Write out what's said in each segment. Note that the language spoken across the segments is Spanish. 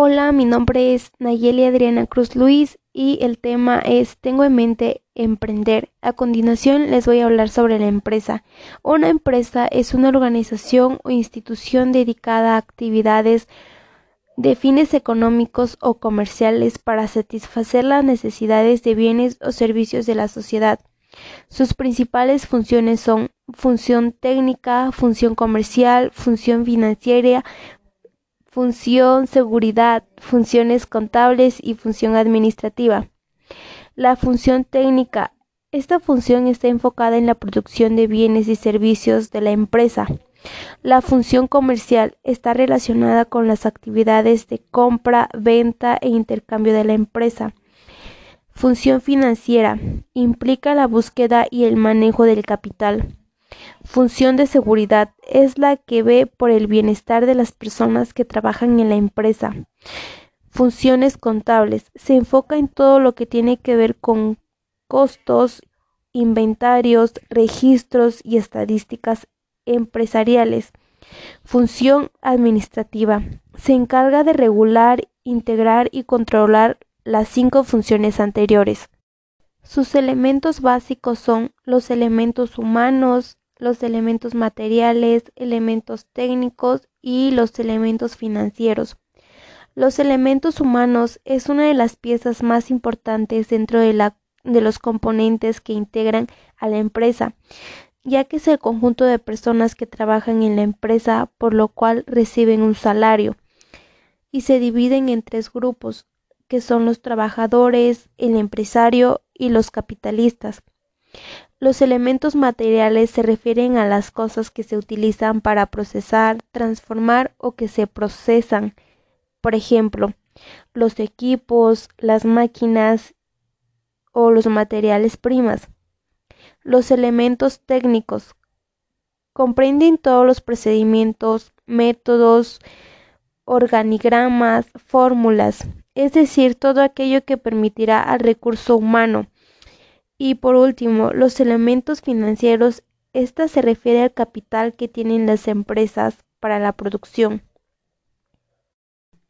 Hola, mi nombre es Nayeli Adriana Cruz Luis y el tema es Tengo en mente emprender. A continuación les voy a hablar sobre la empresa. Una empresa es una organización o institución dedicada a actividades de fines económicos o comerciales para satisfacer las necesidades de bienes o servicios de la sociedad. Sus principales funciones son función técnica, función comercial, función financiera, función seguridad, funciones contables y función administrativa. La función técnica. Esta función está enfocada en la producción de bienes y servicios de la empresa. La función comercial está relacionada con las actividades de compra, venta e intercambio de la empresa. Función financiera implica la búsqueda y el manejo del capital. Función de seguridad es la que ve por el bienestar de las personas que trabajan en la empresa. Funciones contables se enfoca en todo lo que tiene que ver con costos, inventarios, registros y estadísticas empresariales. Función administrativa se encarga de regular, integrar y controlar las cinco funciones anteriores. Sus elementos básicos son los elementos humanos, los elementos materiales, elementos técnicos y los elementos financieros. Los elementos humanos es una de las piezas más importantes dentro de, la, de los componentes que integran a la empresa, ya que es el conjunto de personas que trabajan en la empresa por lo cual reciben un salario y se dividen en tres grupos, que son los trabajadores, el empresario y los capitalistas. Los elementos materiales se refieren a las cosas que se utilizan para procesar, transformar o que se procesan. Por ejemplo, los equipos, las máquinas o los materiales primas. Los elementos técnicos comprenden todos los procedimientos, métodos, organigramas, fórmulas, es decir, todo aquello que permitirá al recurso humano. Y por último, los elementos financieros. Esta se refiere al capital que tienen las empresas para la producción.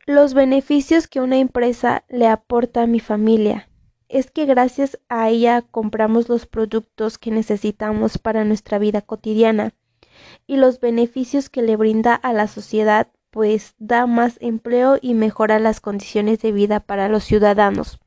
Los beneficios que una empresa le aporta a mi familia es que gracias a ella compramos los productos que necesitamos para nuestra vida cotidiana y los beneficios que le brinda a la sociedad pues da más empleo y mejora las condiciones de vida para los ciudadanos.